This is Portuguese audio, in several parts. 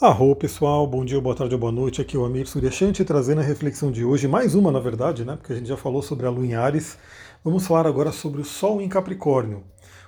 Arro pessoal, bom dia, boa tarde ou boa noite, aqui é o Amir Suryashanti trazendo a reflexão de hoje, mais uma na verdade, né, porque a gente já falou sobre a Lua em Ares, vamos falar agora sobre o Sol em Capricórnio.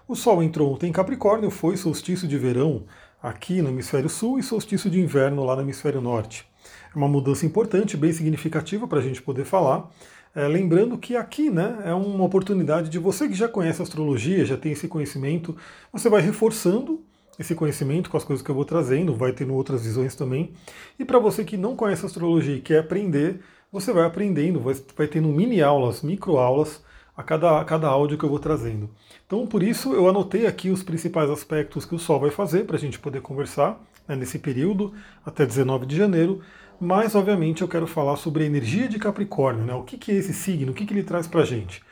O Sol entrou ontem em Capricórnio, foi solstício de verão aqui no hemisfério sul e solstício de inverno lá no hemisfério norte. É uma mudança importante, bem significativa para a gente poder falar, é, lembrando que aqui né, é uma oportunidade de você que já conhece astrologia, já tem esse conhecimento, você vai reforçando esse conhecimento com as coisas que eu vou trazendo, vai tendo outras visões também. E para você que não conhece astrologia e quer aprender, você vai aprendendo, vai, vai tendo mini aulas, micro aulas a cada, a cada áudio que eu vou trazendo. Então, por isso, eu anotei aqui os principais aspectos que o Sol vai fazer para a gente poder conversar né, nesse período, até 19 de janeiro. Mas, obviamente, eu quero falar sobre a energia de Capricórnio, né? o que, que é esse signo, o que, que ele traz para a gente.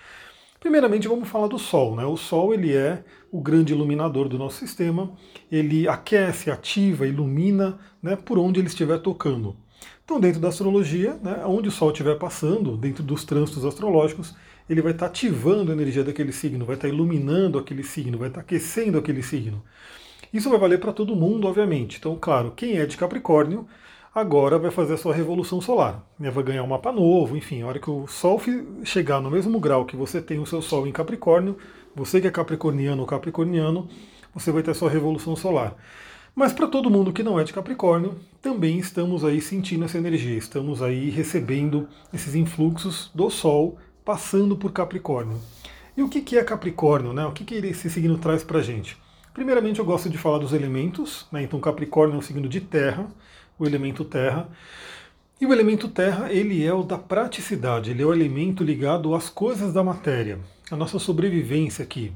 Primeiramente vamos falar do Sol. Né? O Sol ele é o grande iluminador do nosso sistema, ele aquece, ativa, ilumina né, por onde ele estiver tocando. Então dentro da astrologia, né, onde o Sol estiver passando, dentro dos trânsitos astrológicos, ele vai estar ativando a energia daquele signo, vai estar iluminando aquele signo, vai estar aquecendo aquele signo. Isso vai valer para todo mundo, obviamente. Então, claro, quem é de Capricórnio agora vai fazer a sua revolução solar. Né? Vai ganhar um mapa novo, enfim, a hora que o Sol chegar no mesmo grau que você tem o seu Sol em Capricórnio, você que é capricorniano ou capricorniano, você vai ter a sua revolução solar. Mas para todo mundo que não é de Capricórnio, também estamos aí sentindo essa energia, estamos aí recebendo esses influxos do Sol passando por Capricórnio. E o que é Capricórnio? Né? O que esse signo traz para gente? Primeiramente, eu gosto de falar dos elementos. Né? Então, Capricórnio é um signo de terra o elemento terra. E o elemento terra, ele é o da praticidade, ele é o elemento ligado às coisas da matéria, a nossa sobrevivência aqui.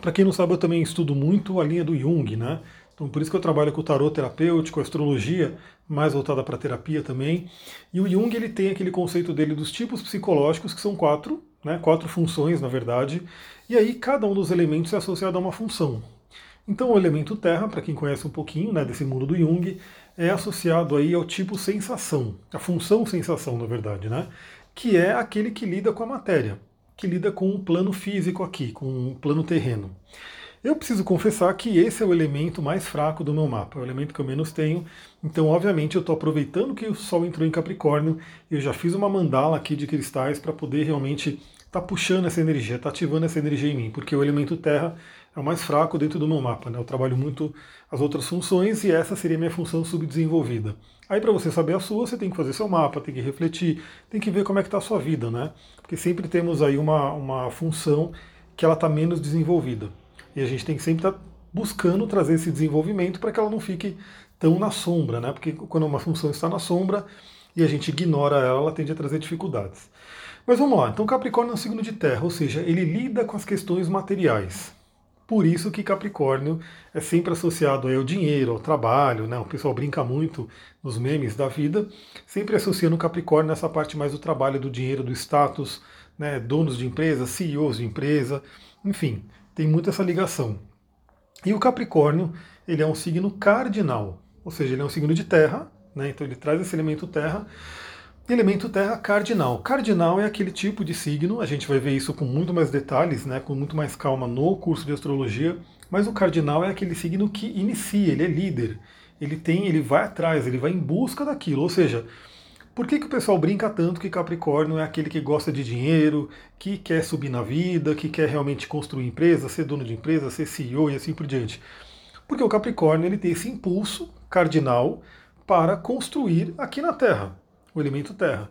Para quem não sabe, eu também estudo muito a linha do Jung, né? Então por isso que eu trabalho com o tarot terapêutico, a astrologia, mais voltada para terapia também. E o Jung ele tem aquele conceito dele dos tipos psicológicos, que são quatro, né? quatro funções, na verdade. E aí cada um dos elementos é associado a uma função. Então o elemento terra, para quem conhece um pouquinho né, desse mundo do Jung, é associado aí ao tipo sensação, a função sensação, na verdade, né? Que é aquele que lida com a matéria, que lida com o plano físico aqui, com o plano terreno. Eu preciso confessar que esse é o elemento mais fraco do meu mapa, é o elemento que eu menos tenho. Então, obviamente, eu estou aproveitando que o Sol entrou em Capricórnio, eu já fiz uma mandala aqui de cristais para poder realmente estar tá puxando essa energia, estar tá ativando essa energia em mim, porque o elemento Terra é o mais fraco dentro do meu mapa. Né? Eu trabalho muito as outras funções e essa seria minha função subdesenvolvida. Aí para você saber a sua, você tem que fazer seu mapa, tem que refletir, tem que ver como é que está a sua vida, né? Porque sempre temos aí uma, uma função que ela está menos desenvolvida. E a gente tem que sempre estar tá buscando trazer esse desenvolvimento para que ela não fique tão na sombra, né? Porque quando uma função está na sombra e a gente ignora ela, ela tende a trazer dificuldades. Mas vamos lá, então Capricórnio é um signo de terra, ou seja, ele lida com as questões materiais. Por isso que Capricórnio é sempre associado ao dinheiro, ao trabalho, né? O pessoal brinca muito nos memes da vida, sempre associando Capricórnio nessa parte mais do trabalho, do dinheiro, do status, né? Donos de empresa, CEOs de empresa, enfim, tem muito essa ligação. E o Capricórnio, ele é um signo cardinal, ou seja, ele é um signo de terra, né? Então ele traz esse elemento terra Elemento terra cardinal. Cardinal é aquele tipo de signo, a gente vai ver isso com muito mais detalhes, né, com muito mais calma no curso de astrologia, mas o cardinal é aquele signo que inicia, ele é líder. Ele tem, ele vai atrás, ele vai em busca daquilo, ou seja, por que, que o pessoal brinca tanto que Capricórnio é aquele que gosta de dinheiro, que quer subir na vida, que quer realmente construir empresa, ser dono de empresa, ser CEO e assim por diante? Porque o Capricórnio ele tem esse impulso cardinal para construir aqui na Terra o elemento terra.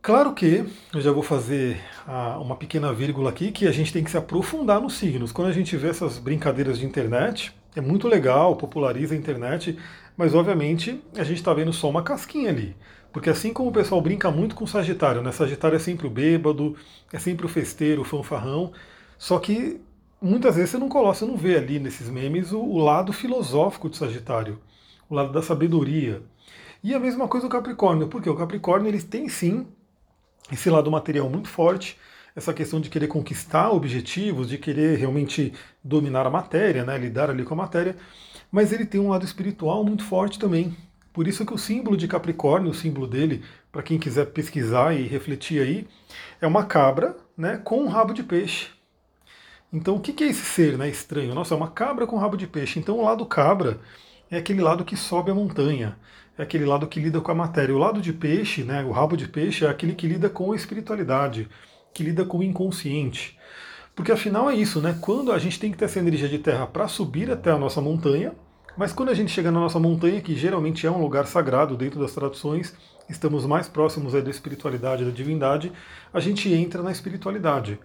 Claro que, eu já vou fazer a, uma pequena vírgula aqui, que a gente tem que se aprofundar nos signos. Quando a gente vê essas brincadeiras de internet, é muito legal, populariza a internet, mas obviamente a gente está vendo só uma casquinha ali. Porque assim como o pessoal brinca muito com Sagitário, né? Sagitário é sempre o bêbado, é sempre o festeiro, o fanfarrão, só que muitas vezes você não coloca, você não vê ali nesses memes o, o lado filosófico de Sagitário, o lado da sabedoria, e a mesma coisa o Capricórnio, porque o Capricórnio ele tem sim esse lado material muito forte, essa questão de querer conquistar objetivos, de querer realmente dominar a matéria, né, lidar ali com a matéria, mas ele tem um lado espiritual muito forte também. Por isso que o símbolo de Capricórnio, o símbolo dele, para quem quiser pesquisar e refletir aí, é uma cabra né, com um rabo de peixe. Então o que é esse ser né, estranho? Nossa, é uma cabra com rabo de peixe. Então o lado cabra é aquele lado que sobe a montanha, é aquele lado que lida com a matéria. O lado de peixe, né, o rabo de peixe, é aquele que lida com a espiritualidade, que lida com o inconsciente. Porque afinal é isso, né? Quando a gente tem que ter essa energia de terra para subir até a nossa montanha, mas quando a gente chega na nossa montanha, que geralmente é um lugar sagrado dentro das traduções, estamos mais próximos da espiritualidade, da divindade, a gente entra na espiritualidade.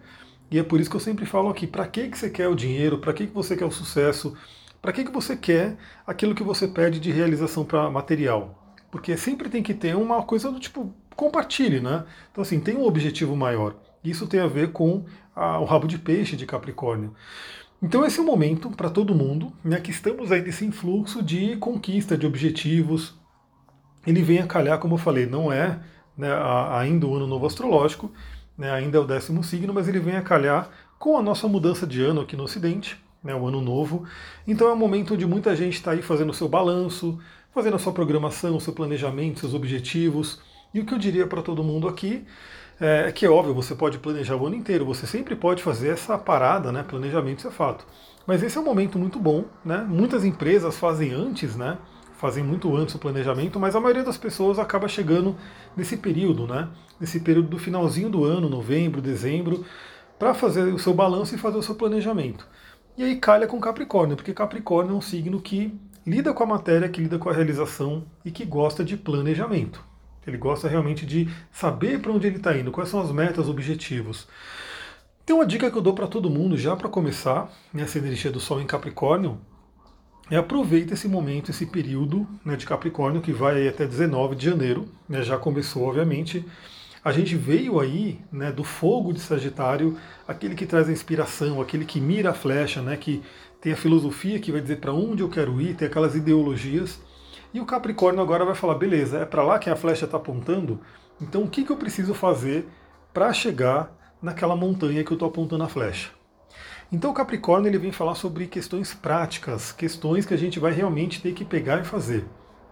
E é por isso que eu sempre falo aqui, para que, que você quer o dinheiro, para que, que você quer o sucesso, para que, que você quer aquilo que você pede de realização para material? Porque sempre tem que ter uma coisa do tipo, compartilhe, né? Então assim, tem um objetivo maior. Isso tem a ver com a, o rabo de peixe de Capricórnio. Então esse é o momento para todo mundo, né, que estamos aí nesse influxo de conquista de objetivos. Ele vem a calhar, como eu falei, não é né, ainda o ano novo astrológico, né, ainda é o décimo signo, mas ele vem a calhar com a nossa mudança de ano aqui no Ocidente, né, o ano novo. Então é um momento onde muita gente está aí fazendo o seu balanço, fazendo a sua programação, o seu planejamento, seus objetivos. E o que eu diria para todo mundo aqui é que é óbvio, você pode planejar o ano inteiro, você sempre pode fazer essa parada, né? Planejamento, isso é fato. Mas esse é um momento muito bom, né? Muitas empresas fazem antes, né? Fazem muito antes o planejamento, mas a maioria das pessoas acaba chegando nesse período, né? Nesse período do finalzinho do ano, novembro, dezembro, para fazer o seu balanço e fazer o seu planejamento. E aí calha com Capricórnio, porque Capricórnio é um signo que lida com a matéria, que lida com a realização e que gosta de planejamento. Ele gosta realmente de saber para onde ele está indo, quais são as metas, objetivos. Tem uma dica que eu dou para todo mundo já para começar nessa energia do Sol em Capricórnio. É aproveita esse momento, esse período né, de Capricórnio que vai até 19 de janeiro. Né, já começou, obviamente. A gente veio aí né, do fogo de Sagitário, aquele que traz a inspiração, aquele que mira a flecha, né, que tem a filosofia que vai dizer para onde eu quero ir, tem aquelas ideologias. E o Capricórnio agora vai falar: beleza, é para lá que a flecha está apontando, então o que, que eu preciso fazer para chegar naquela montanha que eu estou apontando a flecha? Então o Capricórnio ele vem falar sobre questões práticas, questões que a gente vai realmente ter que pegar e fazer.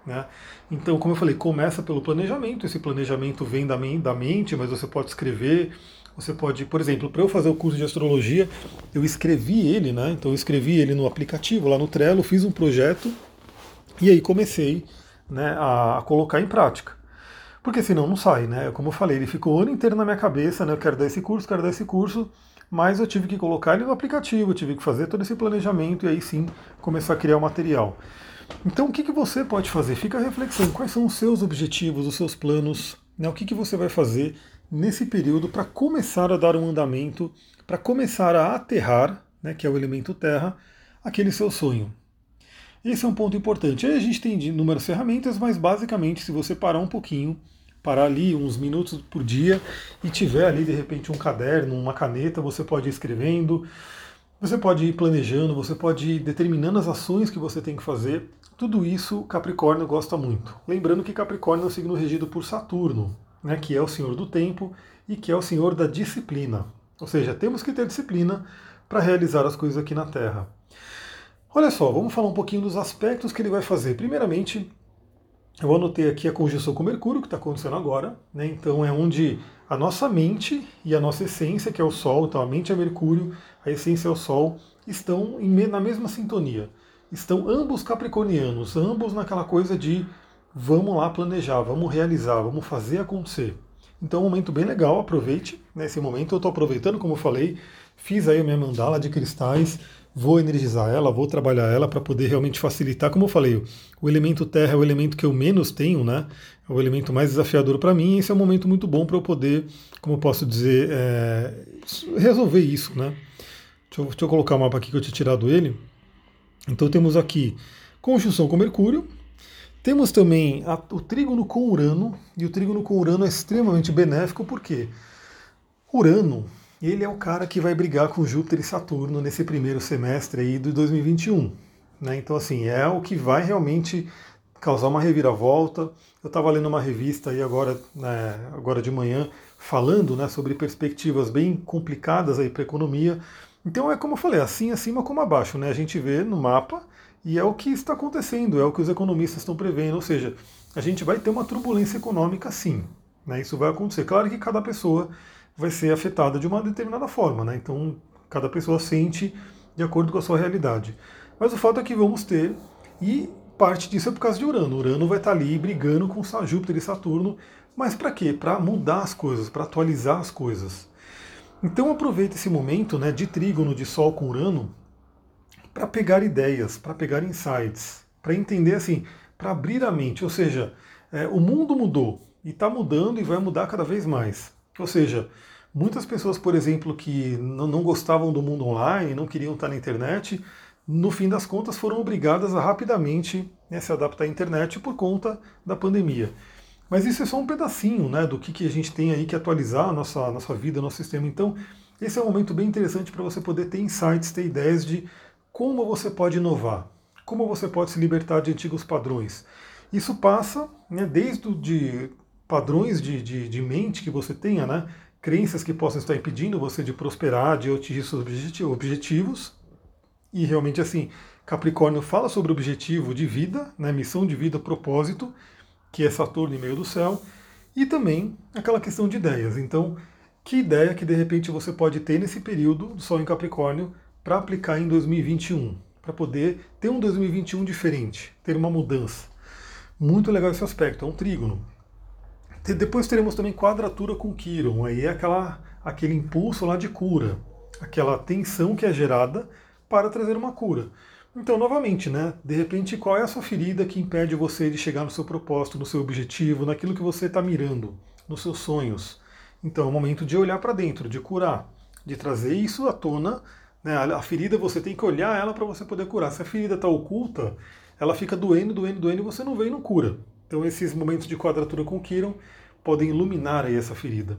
Né? Então, como eu falei, começa pelo planejamento. Esse planejamento vem da, da mente, mas você pode escrever. Você pode, por exemplo, para eu fazer o curso de astrologia, eu escrevi ele, né? Então eu escrevi ele no aplicativo, lá no Trello, fiz um projeto e aí comecei né, a, colocar em prática. Porque senão não sai, né? Como eu falei, ele ficou o ano inteiro na minha cabeça, né? Eu quero dar esse curso, quero dar esse curso, mas eu tive que colocar ele no aplicativo, tive que fazer todo esse planejamento e aí sim começar a criar o material. Então o que, que você pode fazer? Fica a reflexão, quais são os seus objetivos, os seus planos, né? o que, que você vai fazer nesse período para começar a dar um andamento, para começar a aterrar, né, que é o elemento terra, aquele seu sonho. Esse é um ponto importante. Aí a gente tem inúmeras ferramentas, mas basicamente, se você parar um pouquinho, parar ali uns minutos por dia e tiver ali de repente um caderno, uma caneta, você pode ir escrevendo, você pode ir planejando, você pode ir determinando as ações que você tem que fazer. Tudo isso Capricórnio gosta muito. Lembrando que Capricórnio é um signo regido por Saturno, né, que é o senhor do tempo e que é o senhor da disciplina. Ou seja, temos que ter disciplina para realizar as coisas aqui na Terra. Olha só, vamos falar um pouquinho dos aspectos que ele vai fazer. Primeiramente, eu anotei aqui a conjunção com Mercúrio, que está acontecendo agora. Né? Então, é onde a nossa mente e a nossa essência, que é o Sol, então a mente é Mercúrio, a essência é o Sol, estão na mesma sintonia. Estão ambos capricornianos, ambos naquela coisa de vamos lá planejar, vamos realizar, vamos fazer acontecer. Então, é um momento bem legal, aproveite nesse momento. Eu estou aproveitando, como eu falei, fiz aí a minha mandala de cristais, vou energizar ela, vou trabalhar ela para poder realmente facilitar. Como eu falei, o elemento terra é o elemento que eu menos tenho, né? É o elemento mais desafiador para mim. E esse é um momento muito bom para eu poder, como eu posso dizer, é, resolver isso, né? Deixa eu, deixa eu colocar o mapa aqui que eu tinha tirado ele. Então temos aqui conjunção com Mercúrio. Temos também a, o trígono com Urano, e o trígono com Urano é extremamente benéfico porque Urano ele é o cara que vai brigar com Júpiter e Saturno nesse primeiro semestre aí de 2021. Né? Então, assim, é o que vai realmente causar uma reviravolta. Eu estava lendo uma revista aí agora, né, agora de manhã, falando né, sobre perspectivas bem complicadas aí para a economia. Então é como eu falei, assim acima como abaixo, né? A gente vê no mapa e é o que está acontecendo, é o que os economistas estão prevendo, ou seja, a gente vai ter uma turbulência econômica sim. Né? Isso vai acontecer. Claro que cada pessoa vai ser afetada de uma determinada forma, né? Então, cada pessoa sente de acordo com a sua realidade. Mas o fato é que vamos ter, e parte disso é por causa de Urano. Urano vai estar ali brigando com Júpiter e Saturno, mas para quê? Para mudar as coisas, para atualizar as coisas. Então aproveita esse momento né, de trígono de Sol com Urano para pegar ideias, para pegar insights, para entender assim, para abrir a mente. Ou seja, é, o mundo mudou e está mudando e vai mudar cada vez mais. Ou seja, muitas pessoas, por exemplo, que não, gostavam do mundo online, não queriam estar na internet, no fim das contas foram obrigadas a rapidamente né, se adaptar à internet por conta da pandemia. Mas isso é só um pedacinho né, do que, que a gente tem aí que atualizar a nossa, a nossa vida, nosso sistema. Então, esse é um momento bem interessante para você poder ter insights, ter ideias de como você pode inovar, como você pode se libertar de antigos padrões. Isso passa né, desde de padrões de, de, de mente que você tenha, né, crenças que possam estar impedindo você de prosperar, de atingir seus objetivos. E realmente assim, Capricórnio fala sobre objetivo de vida, né, missão de vida, propósito, que é Saturno em meio do céu, e também aquela questão de ideias. Então, que ideia que de repente você pode ter nesse período do Sol em Capricórnio para aplicar em 2021, para poder ter um 2021 diferente, ter uma mudança. Muito legal esse aspecto, é um trígono. Depois teremos também quadratura com Quiron, aí é aquela, aquele impulso lá de cura, aquela tensão que é gerada para trazer uma cura. Então, novamente, né? De repente, qual é a sua ferida que impede você de chegar no seu propósito, no seu objetivo, naquilo que você está mirando, nos seus sonhos? Então, é o momento de olhar para dentro, de curar, de trazer isso à tona. Né? A ferida você tem que olhar ela para você poder curar. Se a ferida está oculta, ela fica doendo, doendo, doendo e você não vê e não cura. Então, esses momentos de quadratura com Kiron podem iluminar aí essa ferida.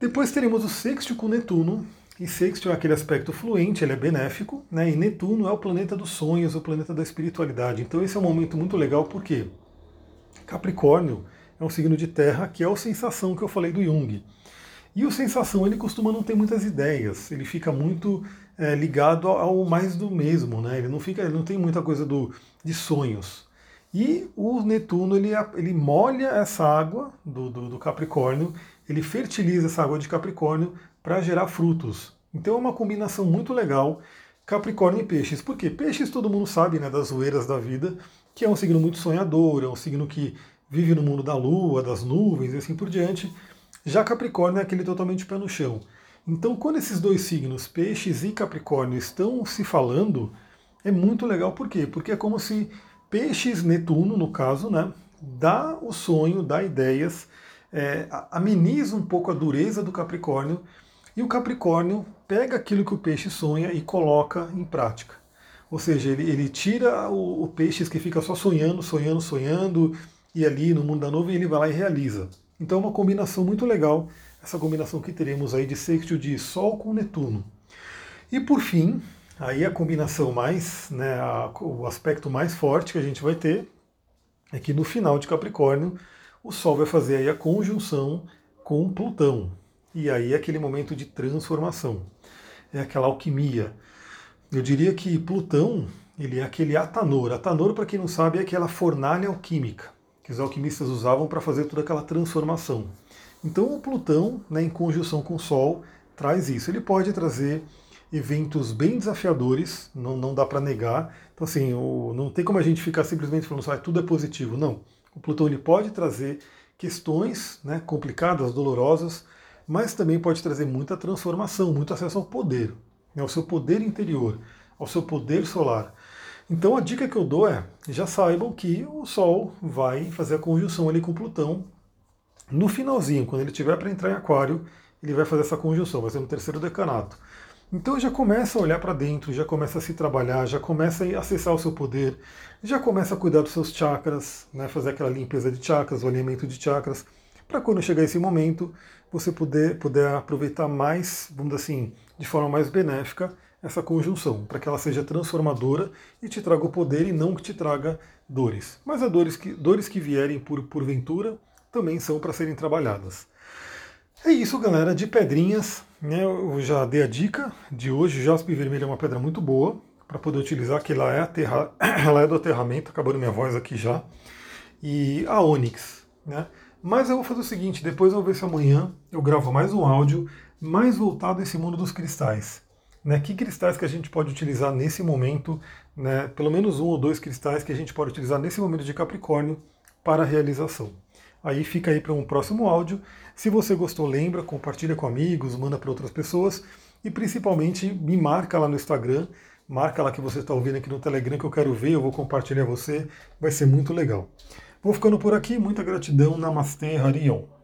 Depois teremos o sexto com Netuno, e Sextil é aquele aspecto fluente, ele é benéfico, né? e Netuno é o planeta dos sonhos, o planeta da espiritualidade. Então esse é um momento muito legal, porque Capricórnio é um signo de terra, que é o sensação que eu falei do Jung. E o sensação, ele costuma não ter muitas ideias, ele fica muito é, ligado ao mais do mesmo, né? ele, não fica, ele não tem muita coisa do, de sonhos. E o Netuno, ele, ele molha essa água do, do, do Capricórnio, ele fertiliza essa água de Capricórnio para gerar frutos. Então é uma combinação muito legal, Capricórnio e Peixes. Por quê? Peixes todo mundo sabe, né, das zoeiras da vida, que é um signo muito sonhador, é um signo que vive no mundo da lua, das nuvens e assim por diante. Já Capricórnio é aquele totalmente pé no chão. Então, quando esses dois signos, Peixes e Capricórnio, estão se falando, é muito legal. Por quê? Porque é como se Peixes, Netuno, no caso, né, dá o sonho, dá ideias, é, ameniza um pouco a dureza do Capricórnio e o Capricórnio pega aquilo que o peixe sonha e coloca em prática. Ou seja, ele, ele tira o, o peixe que fica só sonhando, sonhando, sonhando, e ali no mundo da nuvem ele vai lá e realiza. Então é uma combinação muito legal, essa combinação que teremos aí de sextil de Sol com Netuno. E por fim, aí a combinação mais, né, a, o aspecto mais forte que a gente vai ter é que no final de Capricórnio o Sol vai fazer aí a conjunção com Plutão. E aí é aquele momento de transformação, é aquela alquimia. Eu diria que Plutão, ele é aquele atanor. Atanor, para quem não sabe, é aquela fornalha alquímica que os alquimistas usavam para fazer toda aquela transformação. Então o Plutão, né, em conjunção com o Sol, traz isso. Ele pode trazer eventos bem desafiadores, não, não dá para negar. Então assim, o, não tem como a gente ficar simplesmente falando ah, tudo é positivo. Não. O Plutão ele pode trazer questões né, complicadas, dolorosas, mas também pode trazer muita transformação, muito acesso ao poder, né, ao seu poder interior, ao seu poder solar. Então a dica que eu dou é, já saibam que o Sol vai fazer a conjunção ali com Plutão no finalzinho, quando ele tiver para entrar em Aquário, ele vai fazer essa conjunção, vai ser no terceiro decanato. Então já começa a olhar para dentro, já começa a se trabalhar, já começa a acessar o seu poder, já começa a cuidar dos seus chakras, né, fazer aquela limpeza de chakras, o alinhamento de chakras, para quando chegar esse momento, você puder, puder aproveitar mais, vamos dizer assim, de forma mais benéfica, essa conjunção, para que ela seja transformadora e te traga o poder e não que te traga dores. Mas as dores que, dores que vierem por porventura também são para serem trabalhadas. É isso, galera, de pedrinhas. Né, eu já dei a dica de hoje. Jaspe vermelho é uma pedra muito boa para poder utilizar, que ela é, aterra, ela é do aterramento, acabando minha voz aqui já. E a Onyx, né? Mas eu vou fazer o seguinte, depois eu vou ver se amanhã eu gravo mais um áudio mais voltado a esse mundo dos cristais. Né? Que cristais que a gente pode utilizar nesse momento, né? pelo menos um ou dois cristais que a gente pode utilizar nesse momento de Capricórnio para a realização. Aí fica aí para um próximo áudio. Se você gostou, lembra, compartilha com amigos, manda para outras pessoas e principalmente me marca lá no Instagram, marca lá que você está ouvindo aqui no Telegram que eu quero ver, eu vou compartilhar você, vai ser muito legal. Vou ficando por aqui, muita gratidão, Namastê, Harion.